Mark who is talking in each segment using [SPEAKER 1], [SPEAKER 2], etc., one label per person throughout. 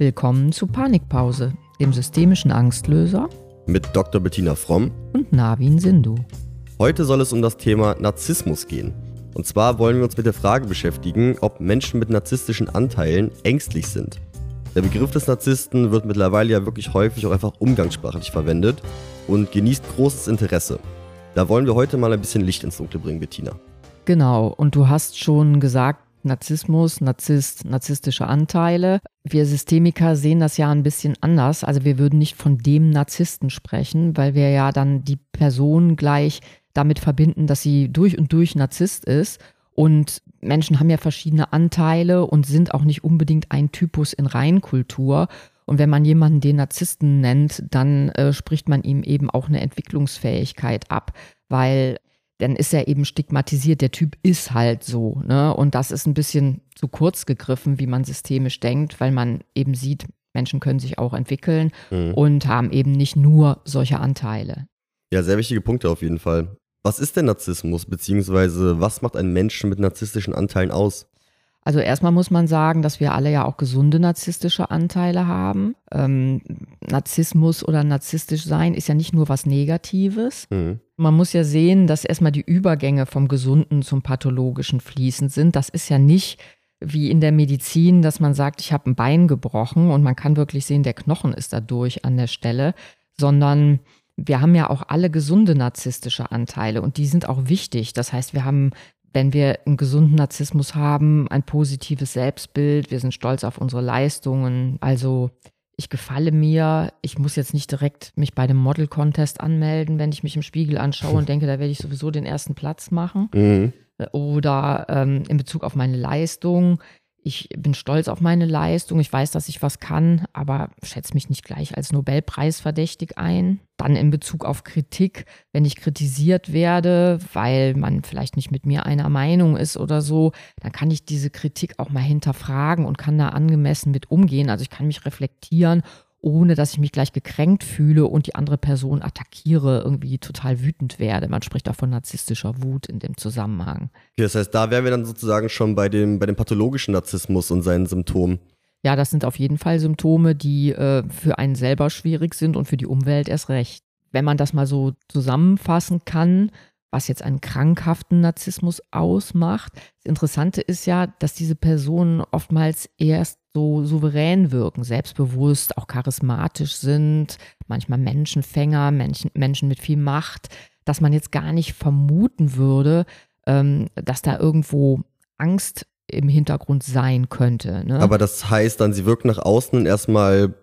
[SPEAKER 1] Willkommen zu Panikpause, dem systemischen Angstlöser
[SPEAKER 2] mit Dr. Bettina Fromm
[SPEAKER 1] und Navin Sindhu.
[SPEAKER 2] Heute soll es um das Thema Narzissmus gehen. Und zwar wollen wir uns mit der Frage beschäftigen, ob Menschen mit narzisstischen Anteilen ängstlich sind. Der Begriff des Narzissten wird mittlerweile ja wirklich häufig auch einfach umgangssprachlich verwendet und genießt großes Interesse. Da wollen wir heute mal ein bisschen Licht ins Dunkle bringen, Bettina.
[SPEAKER 1] Genau, und du hast schon gesagt, Narzissmus, Narzisst, narzisstische Anteile. Wir Systemiker sehen das ja ein bisschen anders. Also wir würden nicht von dem Narzissten sprechen, weil wir ja dann die Person gleich damit verbinden, dass sie durch und durch Narzisst ist. Und Menschen haben ja verschiedene Anteile und sind auch nicht unbedingt ein Typus in Reinkultur. Und wenn man jemanden den Narzissten nennt, dann äh, spricht man ihm eben auch eine Entwicklungsfähigkeit ab, weil dann ist er eben stigmatisiert. Der Typ ist halt so. Ne? Und das ist ein bisschen zu kurz gegriffen, wie man systemisch denkt, weil man eben sieht, Menschen können sich auch entwickeln mhm. und haben eben nicht nur solche Anteile.
[SPEAKER 2] Ja, sehr wichtige Punkte auf jeden Fall. Was ist denn Narzissmus, beziehungsweise was macht einen Menschen mit narzisstischen Anteilen aus?
[SPEAKER 1] Also erstmal muss man sagen, dass wir alle ja auch gesunde narzisstische Anteile haben. Ähm, Narzissmus oder narzisstisch sein ist ja nicht nur was Negatives. Mhm. Man muss ja sehen, dass erstmal die Übergänge vom Gesunden zum Pathologischen fließend sind. Das ist ja nicht wie in der Medizin, dass man sagt, ich habe ein Bein gebrochen und man kann wirklich sehen, der Knochen ist dadurch an der Stelle, sondern wir haben ja auch alle gesunde narzisstische Anteile und die sind auch wichtig. Das heißt, wir haben wenn wir einen gesunden Narzissmus haben, ein positives Selbstbild, wir sind stolz auf unsere Leistungen. Also ich gefalle mir, ich muss jetzt nicht direkt mich bei dem Model Contest anmelden, wenn ich mich im Spiegel anschaue und denke, da werde ich sowieso den ersten Platz machen. Mhm. Oder ähm, in Bezug auf meine Leistung ich bin stolz auf meine Leistung, ich weiß, dass ich was kann, aber schätze mich nicht gleich als Nobelpreisverdächtig ein. Dann in Bezug auf Kritik, wenn ich kritisiert werde, weil man vielleicht nicht mit mir einer Meinung ist oder so, dann kann ich diese Kritik auch mal hinterfragen und kann da angemessen mit umgehen. Also ich kann mich reflektieren ohne dass ich mich gleich gekränkt fühle und die andere Person attackiere, irgendwie total wütend werde. Man spricht auch von narzisstischer Wut in dem Zusammenhang.
[SPEAKER 2] Okay, das heißt, da wären wir dann sozusagen schon bei dem, bei dem pathologischen Narzissmus und seinen Symptomen.
[SPEAKER 1] Ja, das sind auf jeden Fall Symptome, die äh, für einen selber schwierig sind und für die Umwelt erst recht. Wenn man das mal so zusammenfassen kann, was jetzt einen krankhaften Narzissmus ausmacht. Das Interessante ist ja, dass diese Personen oftmals erst so souverän wirken, selbstbewusst, auch charismatisch sind, manchmal Menschenfänger, Menschen, Menschen mit viel Macht, dass man jetzt gar nicht vermuten würde, ähm, dass da irgendwo Angst im Hintergrund sein könnte. Ne?
[SPEAKER 2] Aber das heißt dann, sie wirken nach außen erstmal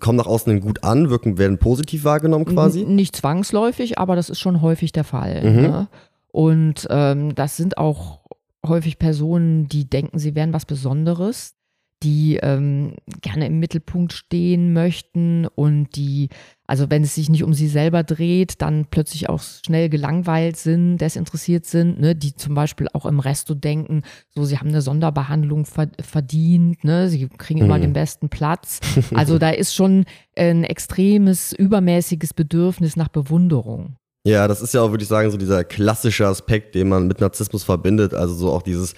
[SPEAKER 2] kommen nach außen gut an, wirken, werden positiv wahrgenommen quasi?
[SPEAKER 1] Nicht zwangsläufig, aber das ist schon häufig der Fall. Mhm. Ne? Und ähm, das sind auch häufig Personen, die denken, sie wären was Besonderes, die ähm, gerne im Mittelpunkt stehen möchten und die, also wenn es sich nicht um sie selber dreht, dann plötzlich auch schnell gelangweilt sind, desinteressiert sind, ne, die zum Beispiel auch im Resto denken, so sie haben eine Sonderbehandlung verdient, ne, sie kriegen immer mhm. den besten Platz. Also da ist schon ein extremes, übermäßiges Bedürfnis nach Bewunderung.
[SPEAKER 2] Ja, das ist ja auch, würde ich sagen, so dieser klassische Aspekt, den man mit Narzissmus verbindet. Also so auch dieses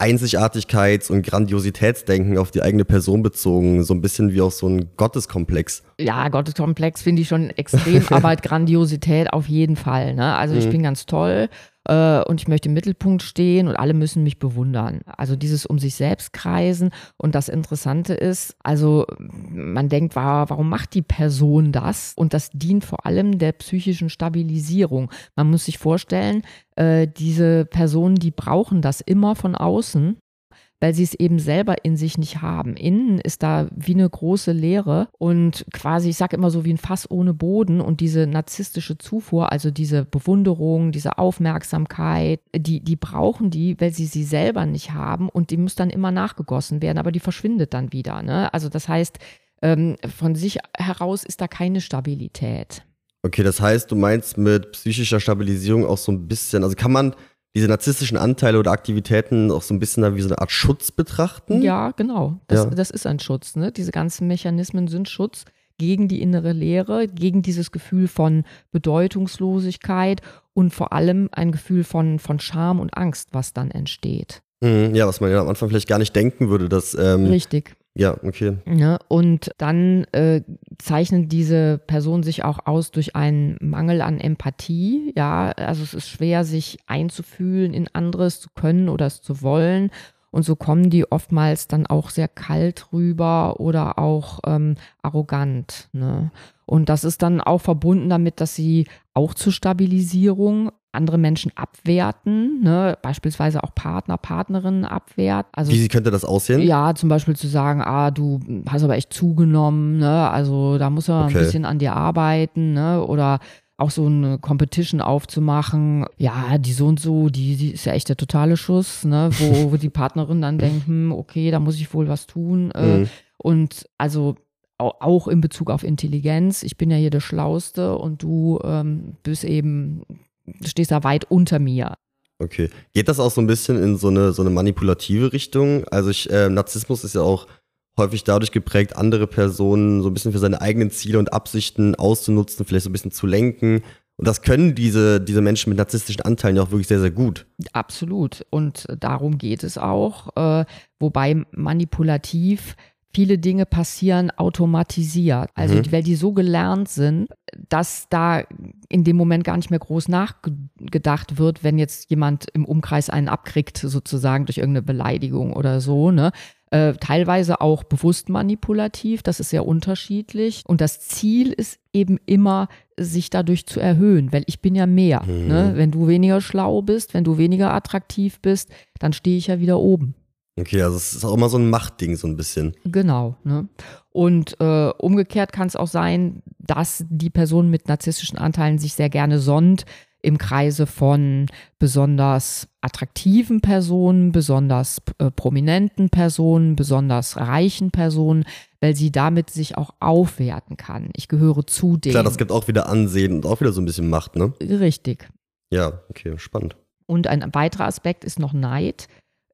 [SPEAKER 2] Einzigartigkeits- und Grandiositätsdenken auf die eigene Person bezogen, so ein bisschen wie auch so ein Gotteskomplex.
[SPEAKER 1] Ja, Gotteskomplex finde ich schon extrem, aber Grandiosität auf jeden Fall. Ne? Also ich mhm. bin ganz toll äh, und ich möchte im Mittelpunkt stehen und alle müssen mich bewundern. Also dieses um sich selbst kreisen und das Interessante ist, also man denkt, warum macht die Person das? Und das dient vor allem der psychischen Stabilisierung. Man muss sich vorstellen, äh, diese Personen, die brauchen das immer von außen, weil sie es eben selber in sich nicht haben. Innen ist da wie eine große Leere und quasi, ich sage immer so wie ein Fass ohne Boden und diese narzisstische Zufuhr, also diese Bewunderung, diese Aufmerksamkeit, die, die brauchen die, weil sie sie selber nicht haben und die muss dann immer nachgegossen werden, aber die verschwindet dann wieder. Ne? Also das heißt, ähm, von sich heraus ist da keine Stabilität.
[SPEAKER 2] Okay, das heißt, du meinst mit psychischer Stabilisierung auch so ein bisschen, also kann man diese narzisstischen Anteile oder Aktivitäten auch so ein bisschen wie so eine Art Schutz betrachten?
[SPEAKER 1] Ja, genau. Das, ja. das ist ein Schutz. Ne? Diese ganzen Mechanismen sind Schutz gegen die innere Leere, gegen dieses Gefühl von Bedeutungslosigkeit und vor allem ein Gefühl von, von Scham und Angst, was dann entsteht.
[SPEAKER 2] Mhm, ja, was man ja am Anfang vielleicht gar nicht denken würde, dass ähm,
[SPEAKER 1] Richtig.
[SPEAKER 2] Ja, okay.
[SPEAKER 1] Ne? Und dann äh, zeichnen diese Personen sich auch aus durch einen Mangel an Empathie. Ja, also es ist schwer, sich einzufühlen in anderes zu können oder es zu wollen. Und so kommen die oftmals dann auch sehr kalt rüber oder auch ähm, arrogant. Ne? Und das ist dann auch verbunden damit, dass sie auch zur Stabilisierung andere Menschen abwerten, ne? beispielsweise auch Partner, Partnerinnen abwerten.
[SPEAKER 2] Also, Wie könnte das aussehen?
[SPEAKER 1] Ja, zum Beispiel zu sagen, ah, du hast aber echt zugenommen, ne? also da muss man okay. ein bisschen an dir arbeiten ne? oder auch so eine Competition aufzumachen, ja, die so und so, die, die ist ja echt der totale Schuss, ne? wo, wo die Partnerin dann denkt, hm, okay, da muss ich wohl was tun. Äh, mhm. Und also auch in Bezug auf Intelligenz, ich bin ja hier der Schlauste und du ähm, bist eben du stehst da weit unter mir.
[SPEAKER 2] Okay. Geht das auch so ein bisschen in so eine, so eine manipulative Richtung? Also ich, äh, Narzissmus ist ja auch häufig dadurch geprägt, andere Personen so ein bisschen für seine eigenen Ziele und Absichten auszunutzen, vielleicht so ein bisschen zu lenken. Und das können diese, diese Menschen mit narzisstischen Anteilen ja auch wirklich sehr, sehr gut.
[SPEAKER 1] Absolut. Und darum geht es auch. Äh, wobei manipulativ viele Dinge passieren automatisiert. Also, mhm. weil die so gelernt sind, dass da in dem Moment gar nicht mehr groß nachgedacht wird, wenn jetzt jemand im Umkreis einen abkriegt, sozusagen durch irgendeine Beleidigung oder so, ne? Äh, teilweise auch bewusst manipulativ, das ist sehr unterschiedlich. Und das Ziel ist eben immer, sich dadurch zu erhöhen, weil ich bin ja mehr. Ne? Mhm. Ne? Wenn du weniger schlau bist, wenn du weniger attraktiv bist, dann stehe ich ja wieder oben.
[SPEAKER 2] Okay, also es ist auch immer so ein Machtding, so ein bisschen.
[SPEAKER 1] Genau. Ne? Und äh, umgekehrt kann es auch sein, dass die Person mit narzisstischen Anteilen sich sehr gerne sonnt im Kreise von besonders attraktiven Personen, besonders äh, prominenten Personen, besonders reichen Personen, weil sie damit sich auch aufwerten kann. Ich gehöre zu denen.
[SPEAKER 2] Klar, das gibt auch wieder Ansehen und auch wieder so ein bisschen Macht, ne?
[SPEAKER 1] Richtig.
[SPEAKER 2] Ja, okay, spannend.
[SPEAKER 1] Und ein weiterer Aspekt ist noch Neid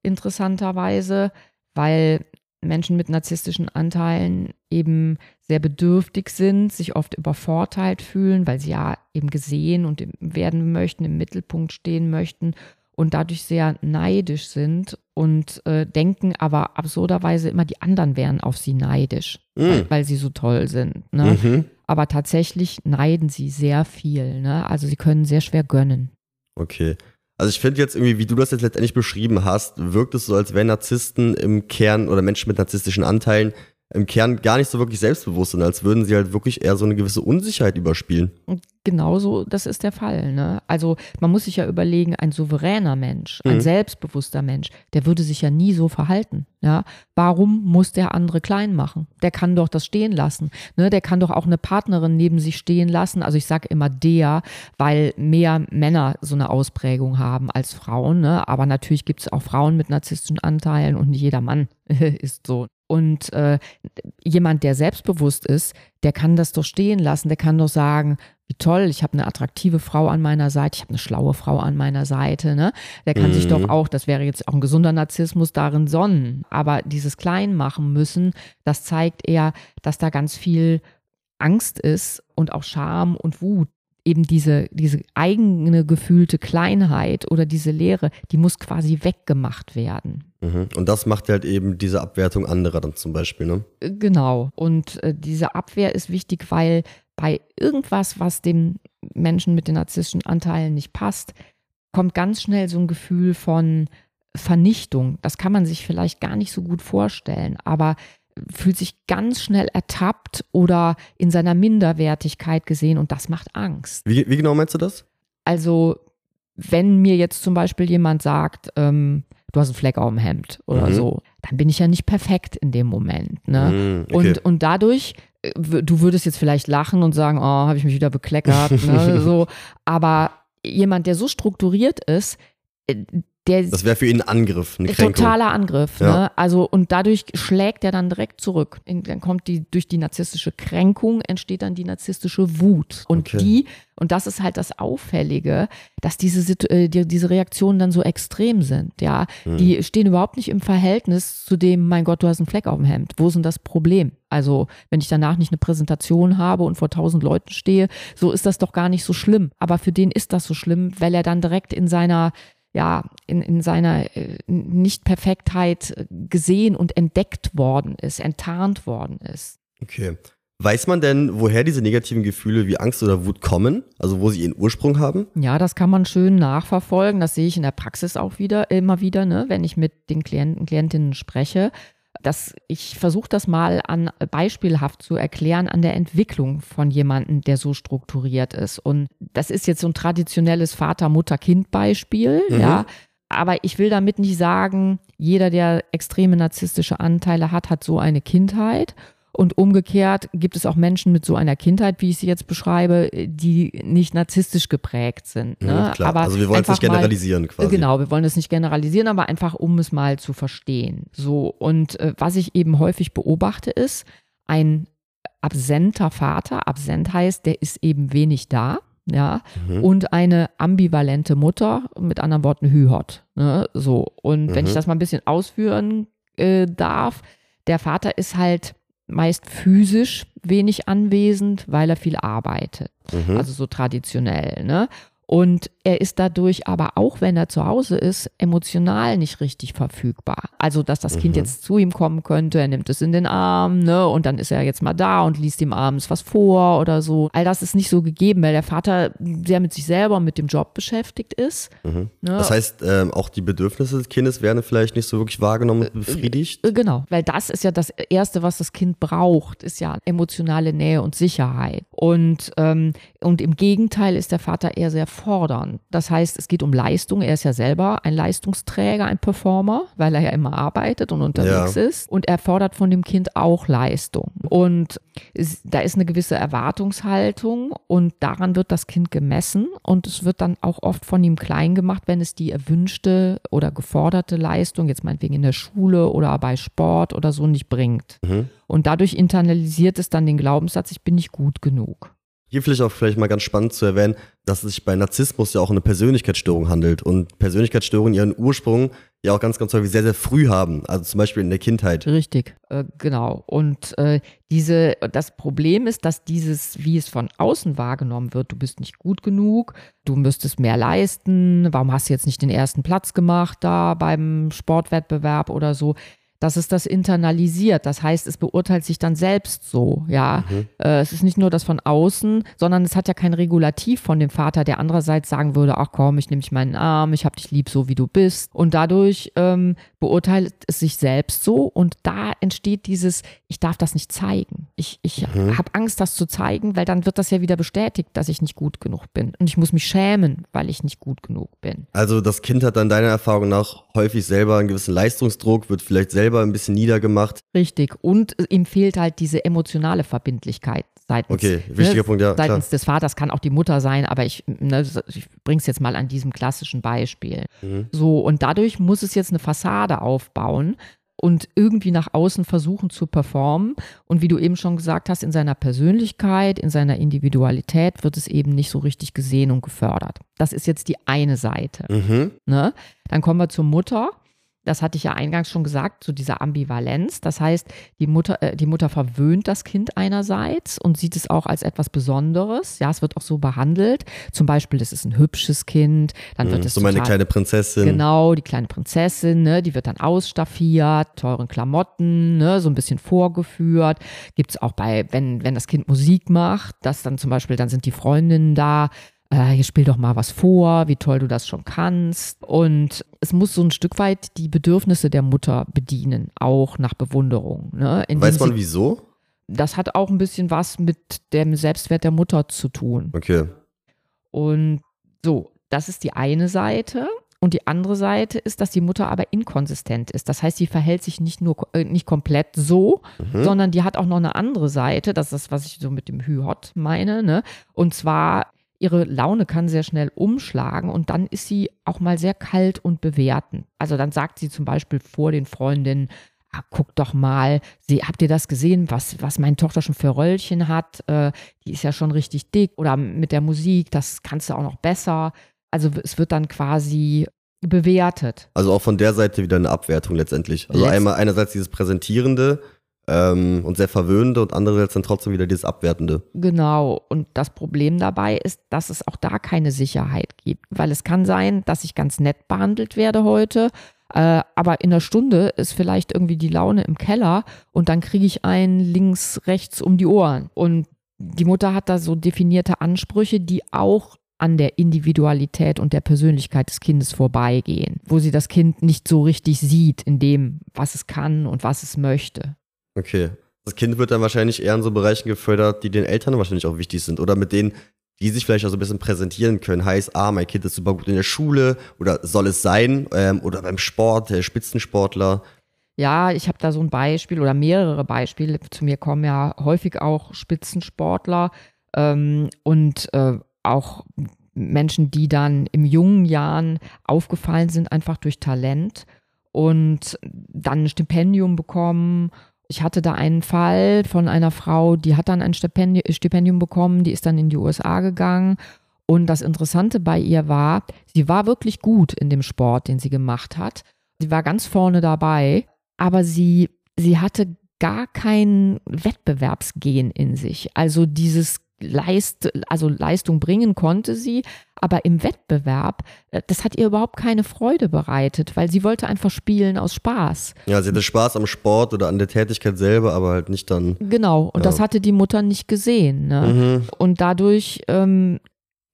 [SPEAKER 1] interessanterweise, weil Menschen mit narzisstischen Anteilen eben sehr bedürftig sind, sich oft übervorteilt fühlen, weil sie ja eben gesehen und werden möchten, im Mittelpunkt stehen möchten und dadurch sehr neidisch sind und äh, denken aber absurderweise immer, die anderen wären auf sie neidisch, mhm. weil, weil, sie so toll sind. Ne? Mhm. Aber tatsächlich neiden sie sehr viel. Ne? Also sie können sehr schwer gönnen.
[SPEAKER 2] Okay. Also ich finde jetzt irgendwie, wie du das jetzt letztendlich beschrieben hast, wirkt es so, als wären Narzissten im Kern oder Menschen mit narzisstischen Anteilen im Kern gar nicht so wirklich selbstbewusst sind, als würden sie halt wirklich eher so eine gewisse Unsicherheit überspielen.
[SPEAKER 1] Genauso, das ist der Fall. Ne? Also man muss sich ja überlegen, ein souveräner Mensch, ein mhm. selbstbewusster Mensch, der würde sich ja nie so verhalten. Ja? Warum muss der andere klein machen? Der kann doch das stehen lassen. Ne? Der kann doch auch eine Partnerin neben sich stehen lassen. Also ich sage immer der, weil mehr Männer so eine Ausprägung haben als Frauen. Ne? Aber natürlich gibt es auch Frauen mit narzisstischen Anteilen und nicht jeder Mann ist so. Und äh, jemand, der selbstbewusst ist, der kann das doch stehen lassen, der kann doch sagen, wie toll, ich habe eine attraktive Frau an meiner Seite, ich habe eine schlaue Frau an meiner Seite. Ne? Der kann mhm. sich doch mhm. auch, das wäre jetzt auch ein gesunder Narzissmus, darin sonnen. Aber dieses Kleinmachen müssen, das zeigt eher, dass da ganz viel Angst ist und auch Scham und Wut eben diese, diese eigene gefühlte Kleinheit oder diese Leere, die muss quasi weggemacht werden.
[SPEAKER 2] Mhm. Und das macht halt eben diese Abwertung anderer dann zum Beispiel, ne?
[SPEAKER 1] Äh, genau. Und äh, diese Abwehr ist wichtig, weil bei irgendwas, was dem Menschen mit den narzisstischen Anteilen nicht passt, kommt ganz schnell so ein Gefühl von Vernichtung. Das kann man sich vielleicht gar nicht so gut vorstellen, aber fühlt sich ganz schnell ertappt oder in seiner Minderwertigkeit gesehen und das macht Angst.
[SPEAKER 2] Wie, wie genau meinst du das?
[SPEAKER 1] Also, wenn mir jetzt zum Beispiel jemand sagt, ähm, du hast einen Fleck auf dem Hemd oder mhm. so, dann bin ich ja nicht perfekt in dem Moment. Ne? Mhm, okay. und, und dadurch, äh, du würdest jetzt vielleicht lachen und sagen, oh, habe ich mich wieder bekleckert. ne? so, aber jemand, der so strukturiert ist, äh, der,
[SPEAKER 2] das wäre für ihn ein Angriff,
[SPEAKER 1] ein totaler Angriff. Ja. Ne? Also und dadurch schlägt er dann direkt zurück. Dann kommt die durch die narzisstische Kränkung entsteht dann die narzisstische Wut und okay. die und das ist halt das Auffällige, dass diese äh, die, diese Reaktionen dann so extrem sind. Ja, hm. die stehen überhaupt nicht im Verhältnis zu dem, mein Gott, du hast einen Fleck auf dem Hemd. Wo ist denn das Problem? Also wenn ich danach nicht eine Präsentation habe und vor tausend Leuten stehe, so ist das doch gar nicht so schlimm. Aber für den ist das so schlimm, weil er dann direkt in seiner ja, in, in seiner äh, Nicht-Perfektheit gesehen und entdeckt worden ist, enttarnt worden ist.
[SPEAKER 2] Okay. Weiß man denn, woher diese negativen Gefühle wie Angst oder Wut kommen? Also wo sie ihren Ursprung haben?
[SPEAKER 1] Ja, das kann man schön nachverfolgen. Das sehe ich in der Praxis auch wieder, immer wieder, ne, wenn ich mit den Klienten, Klientinnen spreche. Das, ich versuche das mal an beispielhaft zu erklären an der Entwicklung von jemandem, der so strukturiert ist. Und das ist jetzt so ein traditionelles Vater-Mutter-Kind-Beispiel, mhm. ja. Aber ich will damit nicht sagen, jeder, der extreme narzisstische Anteile hat, hat so eine Kindheit. Und umgekehrt gibt es auch Menschen mit so einer Kindheit, wie ich sie jetzt beschreibe, die nicht narzisstisch geprägt sind. Ne?
[SPEAKER 2] Ja. Aber also wir wollen es nicht generalisieren mal, quasi.
[SPEAKER 1] Genau, wir wollen es nicht generalisieren, aber einfach, um es mal zu verstehen. So, und äh, was ich eben häufig beobachte, ist, ein absenter Vater, absent heißt, der ist eben wenig da. Ja, mhm. und eine ambivalente Mutter, mit anderen Worten Hühot. Ne? So, und mhm. wenn ich mhm. das mal ein bisschen ausführen äh, darf, der Vater ist halt meist physisch wenig anwesend, weil er viel arbeitet. Mhm. Also so traditionell. Ne? Und er ist dadurch aber auch, wenn er zu Hause ist, emotional nicht richtig verfügbar. Also, dass das mhm. Kind jetzt zu ihm kommen könnte, er nimmt es in den Arm, ne, und dann ist er jetzt mal da und liest ihm abends was vor oder so. All das ist nicht so gegeben, weil der Vater sehr mit sich selber und mit dem Job beschäftigt ist.
[SPEAKER 2] Mhm. Ne? Das heißt, ähm, auch die Bedürfnisse des Kindes werden vielleicht nicht so wirklich wahrgenommen und befriedigt?
[SPEAKER 1] Äh, genau, weil das ist ja das Erste, was das Kind braucht, ist ja emotionale Nähe und Sicherheit. Und, ähm, und im Gegenteil ist der Vater eher sehr fordern. Das heißt, es geht um Leistung. Er ist ja selber ein Leistungsträger, ein Performer, weil er ja immer arbeitet und unterwegs ja. ist. Und er fordert von dem Kind auch Leistung. Und es, da ist eine gewisse Erwartungshaltung und daran wird das Kind gemessen. Und es wird dann auch oft von ihm klein gemacht, wenn es die erwünschte oder geforderte Leistung, jetzt meinetwegen in der Schule oder bei Sport oder so, nicht bringt. Mhm. Und dadurch internalisiert es dann den Glaubenssatz, ich bin nicht gut genug.
[SPEAKER 2] Hier vielleicht auch vielleicht mal ganz spannend zu erwähnen, dass es sich bei Narzissmus ja auch um eine Persönlichkeitsstörung handelt und Persönlichkeitsstörungen ihren Ursprung ja auch ganz, ganz häufig sehr, sehr früh haben, also zum Beispiel in der Kindheit.
[SPEAKER 1] Richtig, äh, genau. Und äh, diese, das Problem ist, dass dieses, wie es von außen wahrgenommen wird, du bist nicht gut genug, du müsstest mehr leisten, warum hast du jetzt nicht den ersten Platz gemacht da beim Sportwettbewerb oder so, dass es das internalisiert. Das heißt, es beurteilt sich dann selbst so, ja. Mhm. Äh, es ist nicht nur das von außen, sondern es hat ja kein Regulativ von dem Vater, der andererseits sagen würde, ach komm, ich nehme dich meinen Arm, ich habe dich lieb, so wie du bist. Und dadurch ähm, beurteilt es sich selbst so und da entsteht dieses, ich darf das nicht zeigen. Ich, ich mhm. habe Angst, das zu zeigen, weil dann wird das ja wieder bestätigt, dass ich nicht gut genug bin. Und ich muss mich schämen, weil ich nicht gut genug bin.
[SPEAKER 2] Also das Kind hat dann deiner Erfahrung nach häufig selber einen gewissen Leistungsdruck, wird vielleicht selber selber ein bisschen niedergemacht.
[SPEAKER 1] Richtig. Und ihm fehlt halt diese emotionale Verbindlichkeit seitens,
[SPEAKER 2] okay, wichtiger ne, Punkt, ja,
[SPEAKER 1] seitens des Vaters kann auch die Mutter sein, aber ich, ne, ich bringe es jetzt mal an diesem klassischen Beispiel. Mhm. So, und dadurch muss es jetzt eine Fassade aufbauen und irgendwie nach außen versuchen zu performen. Und wie du eben schon gesagt hast, in seiner Persönlichkeit, in seiner Individualität wird es eben nicht so richtig gesehen und gefördert. Das ist jetzt die eine Seite. Mhm. Ne? Dann kommen wir zur Mutter das hatte ich ja eingangs schon gesagt, zu dieser Ambivalenz. Das heißt, die Mutter, äh, die Mutter verwöhnt das Kind einerseits und sieht es auch als etwas Besonderes. Ja, es wird auch so behandelt. Zum Beispiel, das ist ein hübsches Kind. Dann wird mhm, es
[SPEAKER 2] so meine kleine Prinzessin.
[SPEAKER 1] Genau, die kleine Prinzessin, ne, die wird dann ausstaffiert, teuren Klamotten, ne, so ein bisschen vorgeführt. Gibt es auch bei, wenn, wenn das Kind Musik macht, dass dann zum Beispiel, dann sind die Freundinnen da äh, hier spiel doch mal was vor, wie toll du das schon kannst. Und es muss so ein Stück weit die Bedürfnisse der Mutter bedienen, auch nach Bewunderung. Ne?
[SPEAKER 2] Weiß man wieso?
[SPEAKER 1] Das hat auch ein bisschen was mit dem Selbstwert der Mutter zu tun.
[SPEAKER 2] Okay.
[SPEAKER 1] Und so, das ist die eine Seite. Und die andere Seite ist, dass die Mutter aber inkonsistent ist. Das heißt, sie verhält sich nicht nur äh, nicht komplett so, mhm. sondern die hat auch noch eine andere Seite. Das ist das, was ich so mit dem Hü-Hot meine. Ne? Und zwar ihre Laune kann sehr schnell umschlagen und dann ist sie auch mal sehr kalt und bewertend. Also dann sagt sie zum Beispiel vor den Freundinnen, ah, guck doch mal, sie, habt ihr das gesehen, was, was meine Tochter schon für Röllchen hat? Äh, die ist ja schon richtig dick oder mit der Musik, das kannst du auch noch besser. Also es wird dann quasi bewertet.
[SPEAKER 2] Also auch von der Seite wieder eine Abwertung letztendlich. Also Letzt einmal einerseits dieses Präsentierende, ähm, und sehr verwöhnende und andererseits dann trotzdem wieder dieses Abwertende.
[SPEAKER 1] Genau. Und das Problem dabei ist, dass es auch da keine Sicherheit gibt. Weil es kann sein, dass ich ganz nett behandelt werde heute, äh, aber in einer Stunde ist vielleicht irgendwie die Laune im Keller und dann kriege ich einen links, rechts um die Ohren. Und die Mutter hat da so definierte Ansprüche, die auch an der Individualität und der Persönlichkeit des Kindes vorbeigehen, wo sie das Kind nicht so richtig sieht in dem, was es kann und was es möchte.
[SPEAKER 2] Okay. Das Kind wird dann wahrscheinlich eher in so Bereichen gefördert, die den Eltern wahrscheinlich auch wichtig sind oder mit denen die sich vielleicht auch so ein bisschen präsentieren können. Heißt, ah, mein Kind ist super gut in der Schule oder soll es sein ähm, oder beim Sport, der Spitzensportler.
[SPEAKER 1] Ja, ich habe da so ein Beispiel oder mehrere Beispiele. Zu mir kommen ja häufig auch Spitzensportler ähm, und äh, auch Menschen, die dann im jungen Jahren aufgefallen sind, einfach durch Talent und dann ein Stipendium bekommen ich hatte da einen Fall von einer Frau, die hat dann ein Stipendium bekommen, die ist dann in die USA gegangen. Und das Interessante bei ihr war, sie war wirklich gut in dem Sport, den sie gemacht hat. Sie war ganz vorne dabei, aber sie, sie hatte gar kein Wettbewerbsgen in sich. Also dieses Leist, also Leistung bringen konnte sie, aber im Wettbewerb, äh, das hat ihr überhaupt keine Freude bereitet, weil sie wollte einfach spielen aus Spaß.
[SPEAKER 2] Ja, sie hatte Spaß am Sport oder an der Tätigkeit selber, aber halt nicht dann.
[SPEAKER 1] Genau, und ja. das hatte die Mutter nicht gesehen. Ne? Mhm. Und dadurch ähm,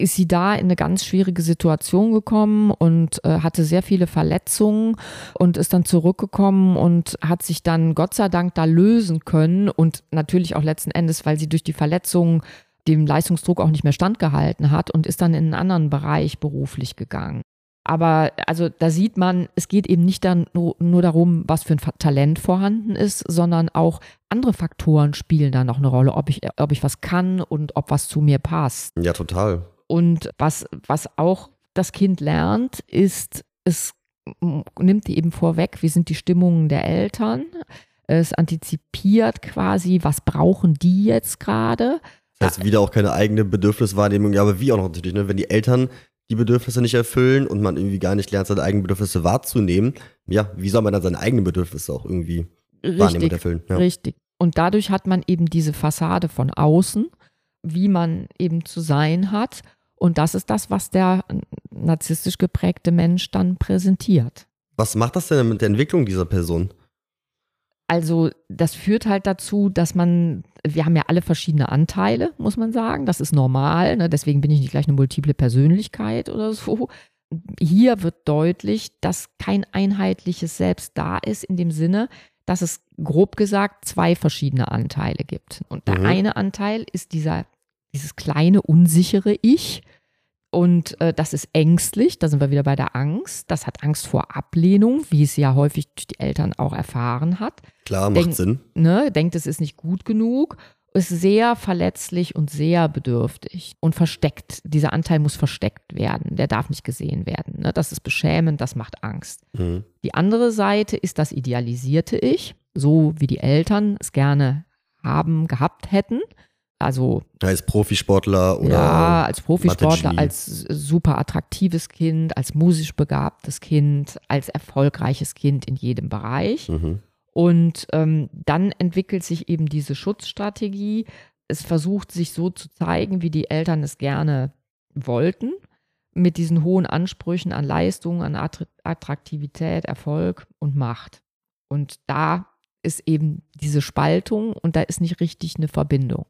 [SPEAKER 1] ist sie da in eine ganz schwierige Situation gekommen und äh, hatte sehr viele Verletzungen und ist dann zurückgekommen und hat sich dann Gott sei Dank da lösen können und natürlich auch letzten Endes, weil sie durch die Verletzungen dem Leistungsdruck auch nicht mehr standgehalten hat und ist dann in einen anderen Bereich beruflich gegangen. Aber also da sieht man, es geht eben nicht dann nur, nur, darum, was für ein Talent vorhanden ist, sondern auch andere Faktoren spielen da noch eine Rolle, ob ich, ob ich was kann und ob was zu mir passt.
[SPEAKER 2] Ja, total.
[SPEAKER 1] Und was, was auch das Kind lernt, ist, es nimmt eben vorweg, wie sind die Stimmungen der Eltern. Es antizipiert quasi, was brauchen die jetzt gerade
[SPEAKER 2] das heißt, wieder auch keine eigene Bedürfniswahrnehmung, ja, aber wie auch noch natürlich, ne? wenn die Eltern die Bedürfnisse nicht erfüllen und man irgendwie gar nicht lernt, seine eigenen Bedürfnisse wahrzunehmen, ja, wie soll man dann seine eigenen Bedürfnisse auch irgendwie richtig, wahrnehmen und erfüllen?
[SPEAKER 1] Ja. Richtig. Und dadurch hat man eben diese Fassade von außen, wie man eben zu sein hat. Und das ist das, was der narzisstisch geprägte Mensch dann präsentiert.
[SPEAKER 2] Was macht das denn mit der Entwicklung dieser Person?
[SPEAKER 1] Also das führt halt dazu, dass man, wir haben ja alle verschiedene Anteile, muss man sagen. Das ist normal. Ne? Deswegen bin ich nicht gleich eine multiple Persönlichkeit oder so. Hier wird deutlich, dass kein einheitliches Selbst da ist, in dem Sinne, dass es grob gesagt zwei verschiedene Anteile gibt. Und der mhm. eine Anteil ist dieser, dieses kleine, unsichere Ich, und äh, das ist ängstlich, da sind wir wieder bei der Angst. Das hat Angst vor Ablehnung, wie es ja häufig die Eltern auch erfahren hat.
[SPEAKER 2] Klar, macht Denk, Sinn.
[SPEAKER 1] Ne, denkt, es ist nicht gut genug, ist sehr verletzlich und sehr bedürftig und versteckt. Dieser Anteil muss versteckt werden, der darf nicht gesehen werden. Ne? Das ist beschämend, das macht Angst. Mhm. Die andere Seite ist das idealisierte Ich, so wie die Eltern es gerne haben, gehabt hätten also
[SPEAKER 2] als Profisportler oder
[SPEAKER 1] ja, als Profisportler, als super attraktives Kind, als musisch begabtes Kind, als erfolgreiches Kind in jedem Bereich. Mhm. Und ähm, dann entwickelt sich eben diese Schutzstrategie. Es versucht sich so zu zeigen, wie die Eltern es gerne wollten, mit diesen hohen Ansprüchen an Leistung, an Attraktivität, Erfolg und Macht. Und da ist eben diese Spaltung und da ist nicht richtig eine Verbindung.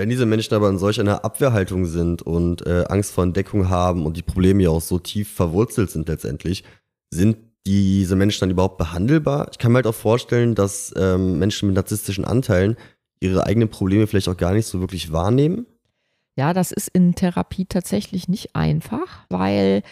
[SPEAKER 2] Wenn diese Menschen aber in solch einer Abwehrhaltung sind und äh, Angst vor Entdeckung haben und die Probleme ja auch so tief verwurzelt sind letztendlich, sind diese Menschen dann überhaupt behandelbar? Ich kann mir halt auch vorstellen, dass ähm, Menschen mit narzisstischen Anteilen ihre eigenen Probleme vielleicht auch gar nicht so wirklich wahrnehmen.
[SPEAKER 1] Ja, das ist in Therapie tatsächlich nicht einfach, weil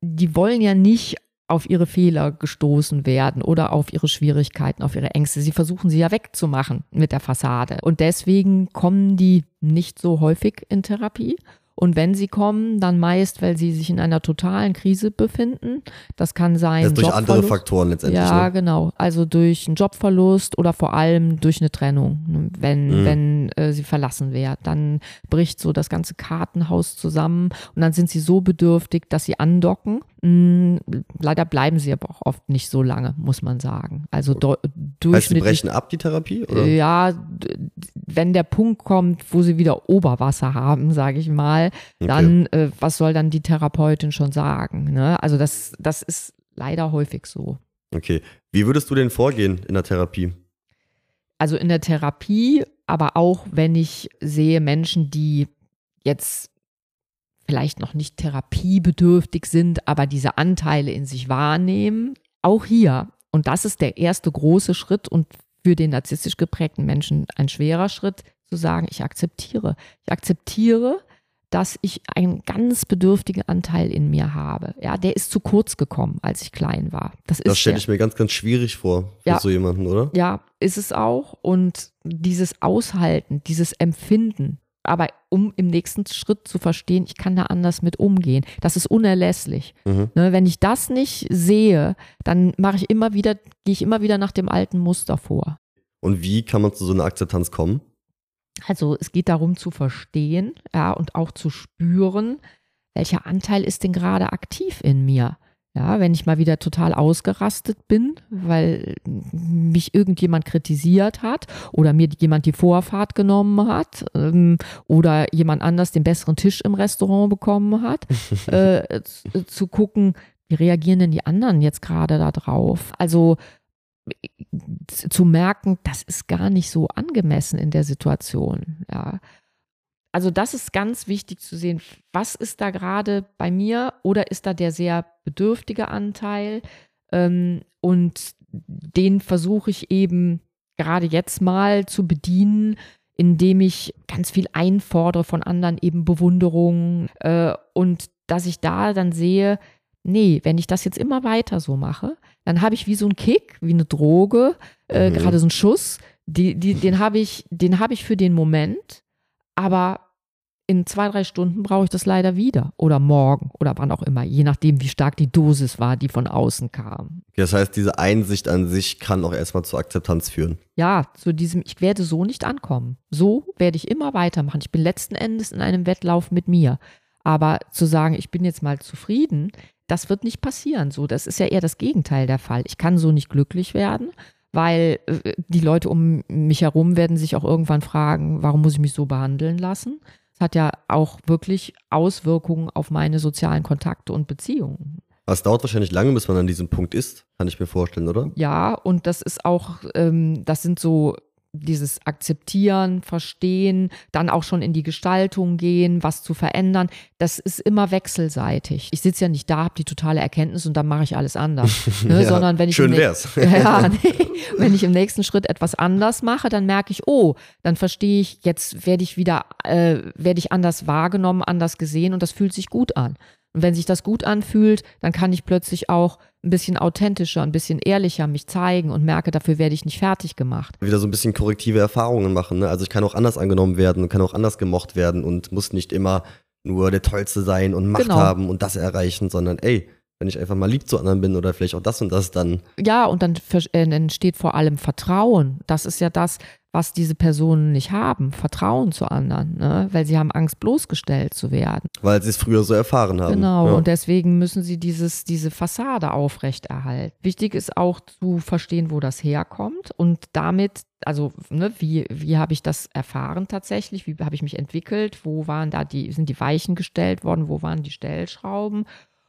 [SPEAKER 1] die wollen ja nicht auf ihre Fehler gestoßen werden oder auf ihre Schwierigkeiten, auf ihre Ängste. Sie versuchen sie ja wegzumachen mit der Fassade. Und deswegen kommen die nicht so häufig in Therapie. Und wenn sie kommen, dann meist, weil sie sich in einer totalen Krise befinden. Das kann sein. Das
[SPEAKER 2] durch andere Faktoren letztendlich.
[SPEAKER 1] Ja, ne? genau. Also durch einen Jobverlust oder vor allem durch eine Trennung. Wenn, mhm. wenn äh, sie verlassen werden, dann bricht so das ganze Kartenhaus zusammen und dann sind sie so bedürftig, dass sie andocken. Mhm, leider bleiben sie aber auch oft nicht so lange, muss man sagen. Also durchschnittlich.
[SPEAKER 2] Heißt, sie brechen ab, die Therapie? Oder?
[SPEAKER 1] Ja, wenn der Punkt kommt, wo sie wieder Oberwasser haben, sage ich mal, okay. dann, äh, was soll dann die Therapeutin schon sagen? Ne? Also das, das ist leider häufig so.
[SPEAKER 2] Okay. Wie würdest du denn vorgehen in der Therapie?
[SPEAKER 1] Also in der Therapie, aber auch wenn ich sehe Menschen, die jetzt vielleicht noch nicht therapiebedürftig sind, aber diese Anteile in sich wahrnehmen, auch hier, und das ist der erste große Schritt und für den narzisstisch geprägten Menschen ein schwerer Schritt, zu sagen, ich akzeptiere. Ich akzeptiere, dass ich einen ganz bedürftigen Anteil in mir habe. Ja, der ist zu kurz gekommen, als ich klein war.
[SPEAKER 2] Das, das stelle ich mir ganz, ganz schwierig vor für ja, so jemanden, oder?
[SPEAKER 1] Ja, ist es auch. Und dieses Aushalten, dieses Empfinden, aber um im nächsten Schritt zu verstehen, ich kann da anders mit umgehen. Das ist unerlässlich. Mhm. Ne, wenn ich das nicht sehe, dann mache ich immer wieder, gehe ich immer wieder nach dem alten Muster vor.
[SPEAKER 2] Und wie kann man zu so einer Akzeptanz kommen?
[SPEAKER 1] Also es geht darum zu verstehen, ja, und auch zu spüren, welcher Anteil ist denn gerade aktiv in mir. Ja, wenn ich mal wieder total ausgerastet bin, weil mich irgendjemand kritisiert hat oder mir jemand die Vorfahrt genommen hat ähm, oder jemand anders den besseren Tisch im Restaurant bekommen hat, äh, zu, zu gucken, wie reagieren denn die anderen jetzt gerade da drauf? Also zu merken, das ist gar nicht so angemessen in der Situation. Ja. Also das ist ganz wichtig zu sehen, was ist da gerade bei mir oder ist da der sehr bedürftige Anteil ähm, und den versuche ich eben gerade jetzt mal zu bedienen, indem ich ganz viel einfordere von anderen, eben Bewunderung äh, und dass ich da dann sehe, nee, wenn ich das jetzt immer weiter so mache, dann habe ich wie so einen Kick, wie eine Droge, äh, mhm. gerade so einen Schuss, die, die, den habe ich, den habe ich für den Moment, aber in zwei, drei Stunden brauche ich das leider wieder oder morgen oder wann auch immer, je nachdem, wie stark die Dosis war, die von außen kam.
[SPEAKER 2] Das heißt, diese Einsicht an sich kann auch erstmal zur Akzeptanz führen.
[SPEAKER 1] Ja, zu diesem, ich werde so nicht ankommen. So werde ich immer weitermachen. Ich bin letzten Endes in einem Wettlauf mit mir. Aber zu sagen, ich bin jetzt mal zufrieden, das wird nicht passieren. So, das ist ja eher das Gegenteil der Fall. Ich kann so nicht glücklich werden, weil äh, die Leute um mich herum werden sich auch irgendwann fragen, warum muss ich mich so behandeln lassen? Das hat ja auch wirklich Auswirkungen auf meine sozialen Kontakte und Beziehungen.
[SPEAKER 2] Es dauert wahrscheinlich lange, bis man an diesem Punkt ist, kann ich mir vorstellen, oder?
[SPEAKER 1] Ja, und das ist auch, ähm, das sind so dieses Akzeptieren, Verstehen, dann auch schon in die Gestaltung gehen, was zu verändern, das ist immer wechselseitig. Ich sitze ja nicht da, habe die totale Erkenntnis und dann mache ich alles anders. Ne?
[SPEAKER 2] ja,
[SPEAKER 1] Sondern wenn ich,
[SPEAKER 2] schön wär's.
[SPEAKER 1] ja, nee, wenn ich im nächsten Schritt etwas anders mache, dann merke ich, oh, dann verstehe ich, jetzt werde ich wieder, äh, werde ich anders wahrgenommen, anders gesehen und das fühlt sich gut an. Und wenn sich das gut anfühlt, dann kann ich plötzlich auch ein bisschen authentischer, ein bisschen ehrlicher mich zeigen und merke, dafür werde ich nicht fertig gemacht.
[SPEAKER 2] Wieder so ein bisschen korrektive Erfahrungen machen. Ne? Also ich kann auch anders angenommen werden und kann auch anders gemocht werden und muss nicht immer nur der Tollste sein und Macht genau. haben und das erreichen, sondern ey, wenn ich einfach mal lieb zu anderen bin oder vielleicht auch das und das, dann.
[SPEAKER 1] Ja, und dann äh, entsteht vor allem Vertrauen. Das ist ja das, was diese Personen nicht haben, Vertrauen zu anderen, ne? weil sie haben Angst, bloßgestellt zu werden.
[SPEAKER 2] Weil sie es früher so erfahren haben.
[SPEAKER 1] Genau, ja. und deswegen müssen sie dieses, diese Fassade aufrechterhalten. Wichtig ist auch zu verstehen, wo das herkommt und damit, also ne, wie, wie habe ich das erfahren tatsächlich, wie habe ich mich entwickelt, wo waren da die, sind die Weichen gestellt worden, wo waren die Stellschrauben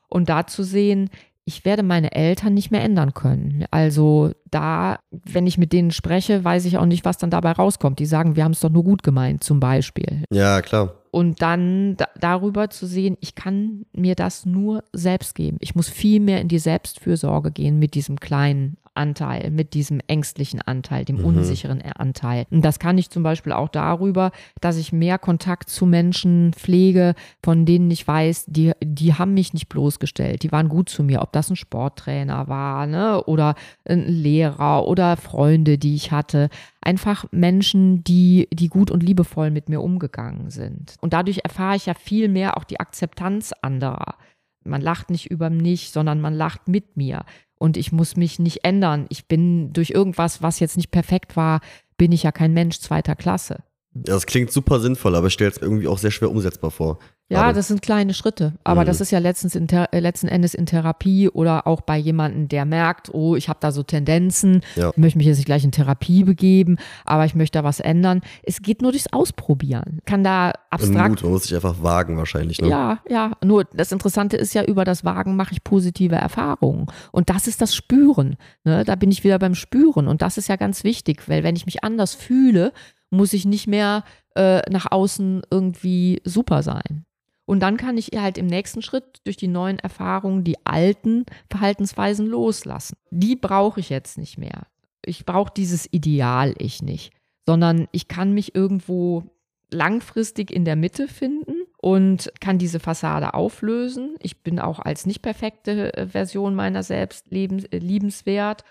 [SPEAKER 1] und da zu sehen, ich werde meine Eltern nicht mehr ändern können. Also da, wenn ich mit denen spreche, weiß ich auch nicht, was dann dabei rauskommt. Die sagen, wir haben es doch nur gut gemeint, zum Beispiel.
[SPEAKER 2] Ja, klar.
[SPEAKER 1] Und dann da, darüber zu sehen, ich kann mir das nur selbst geben. Ich muss viel mehr in die Selbstfürsorge gehen mit diesem kleinen Anteil, mit diesem ängstlichen Anteil, dem mhm. unsicheren Anteil. Und das kann ich zum Beispiel auch darüber, dass ich mehr Kontakt zu Menschen pflege, von denen ich weiß, die, die haben mich nicht bloßgestellt, die waren gut zu mir, ob das ein Sporttrainer war ne, oder ein Lehrer oder Freunde, die ich hatte. Einfach Menschen, die, die gut und liebevoll mit mir umgegangen sind. Und dadurch erfahre ich ja viel mehr auch die Akzeptanz anderer. Man lacht nicht über mich, sondern man lacht mit mir und ich muss mich nicht ändern. Ich bin durch irgendwas, was jetzt nicht perfekt war, bin ich ja kein Mensch zweiter Klasse.
[SPEAKER 2] Das klingt super sinnvoll, aber ich stelle es irgendwie auch sehr schwer umsetzbar vor.
[SPEAKER 1] Ja, das sind kleine Schritte. Aber mhm. das ist ja letztens in äh, letzten Endes in Therapie oder auch bei jemandem, der merkt, oh, ich habe da so Tendenzen, ja. möchte mich jetzt nicht gleich in Therapie begeben, aber ich möchte da was ändern. Es geht nur durchs Ausprobieren. Kann da abstrakt.
[SPEAKER 2] Mut, man muss sich einfach wagen wahrscheinlich. Ne?
[SPEAKER 1] Ja, ja. Nur das Interessante ist ja, über das Wagen mache ich positive Erfahrungen. Und das ist das Spüren. Ne? Da bin ich wieder beim Spüren. Und das ist ja ganz wichtig, weil wenn ich mich anders fühle, muss ich nicht mehr äh, nach außen irgendwie super sein. Und dann kann ich halt im nächsten Schritt durch die neuen Erfahrungen die alten Verhaltensweisen loslassen. Die brauche ich jetzt nicht mehr. Ich brauche dieses Ideal ich nicht, sondern ich kann mich irgendwo langfristig in der Mitte finden und kann diese Fassade auflösen. Ich bin auch als nicht perfekte äh, Version meiner selbst lebens, äh, liebenswert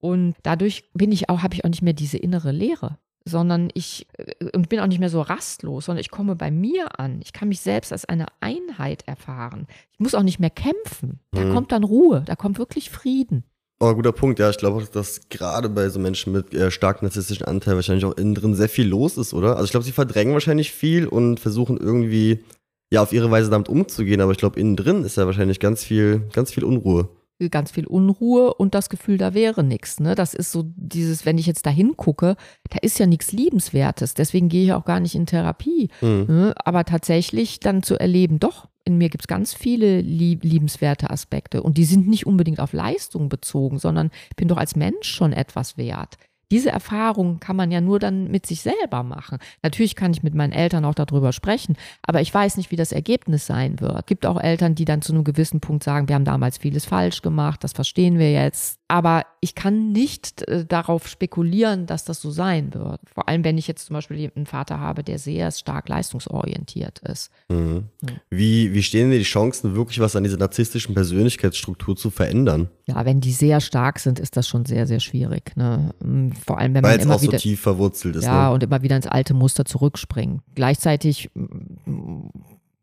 [SPEAKER 1] und dadurch bin ich auch habe ich auch nicht mehr diese innere Leere sondern ich äh, und bin auch nicht mehr so rastlos, sondern ich komme bei mir an. Ich kann mich selbst als eine Einheit erfahren. Ich muss auch nicht mehr kämpfen. Da mhm. kommt dann Ruhe, da kommt wirklich Frieden.
[SPEAKER 2] Oh, guter Punkt. Ja, ich glaube auch, dass gerade bei so Menschen mit äh, stark narzisstischen Anteil wahrscheinlich auch innen drin sehr viel los ist, oder? Also ich glaube, sie verdrängen wahrscheinlich viel und versuchen irgendwie ja auf ihre Weise damit umzugehen, aber ich glaube, innen drin ist ja wahrscheinlich ganz viel, ganz viel Unruhe
[SPEAKER 1] ganz viel Unruhe und das Gefühl, da wäre nichts. Ne? Das ist so dieses, wenn ich jetzt da hingucke, da ist ja nichts Liebenswertes. Deswegen gehe ich auch gar nicht in Therapie. Mhm. Ne? Aber tatsächlich dann zu erleben, doch, in mir gibt es ganz viele lieb liebenswerte Aspekte. Und die sind nicht unbedingt auf Leistung bezogen, sondern ich bin doch als Mensch schon etwas wert diese Erfahrung kann man ja nur dann mit sich selber machen. Natürlich kann ich mit meinen Eltern auch darüber sprechen, aber ich weiß nicht, wie das Ergebnis sein wird. Es gibt auch Eltern, die dann zu einem gewissen Punkt sagen, wir haben damals vieles falsch gemacht, das verstehen wir jetzt. Aber ich kann nicht äh, darauf spekulieren, dass das so sein wird. Vor allem, wenn ich jetzt zum Beispiel einen Vater habe, der sehr stark leistungsorientiert ist.
[SPEAKER 2] Mhm. Wie, wie stehen denn die Chancen, wirklich was an dieser narzisstischen Persönlichkeitsstruktur zu verändern?
[SPEAKER 1] Ja, wenn die sehr stark sind, ist das schon sehr, sehr schwierig. Ne? Vor allem, wenn
[SPEAKER 2] Weil
[SPEAKER 1] man immer
[SPEAKER 2] auch
[SPEAKER 1] wieder,
[SPEAKER 2] so tief verwurzelt ist.
[SPEAKER 1] Ja,
[SPEAKER 2] ne?
[SPEAKER 1] und immer wieder ins alte Muster zurückspringen. Gleichzeitig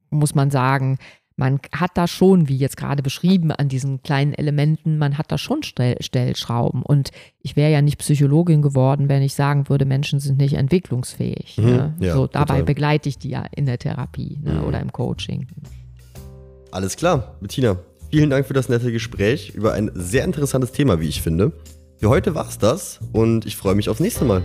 [SPEAKER 1] muss man sagen, man hat da schon, wie jetzt gerade beschrieben, an diesen kleinen Elementen, man hat da schon Stellschrauben. Und ich wäre ja nicht Psychologin geworden, wenn ich sagen würde, Menschen sind nicht entwicklungsfähig. Mhm, ne? ja, so, dabei total. begleite ich die ja in der Therapie ne? mhm. oder im Coaching.
[SPEAKER 2] Alles klar, Bettina. Vielen Dank für das nette Gespräch über ein sehr interessantes Thema, wie ich finde. Für heute war's das und ich freue mich aufs nächste Mal.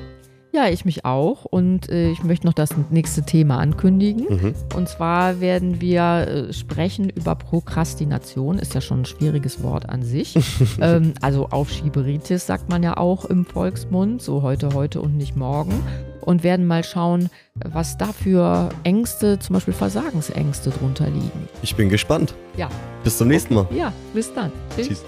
[SPEAKER 1] Ja, ich mich auch. Und äh, ich möchte noch das nächste Thema ankündigen. Mhm. Und zwar werden wir äh, sprechen über Prokrastination. Ist ja schon ein schwieriges Wort an sich. ähm, also Aufschieberitis sagt man ja auch im Volksmund. So heute, heute und nicht morgen. Und werden mal schauen, was da für Ängste, zum Beispiel Versagensängste drunter liegen.
[SPEAKER 2] Ich bin gespannt.
[SPEAKER 1] Ja.
[SPEAKER 2] Bis zum nächsten Mal.
[SPEAKER 1] Ja, bis dann.
[SPEAKER 2] Tschüss. Tschüss.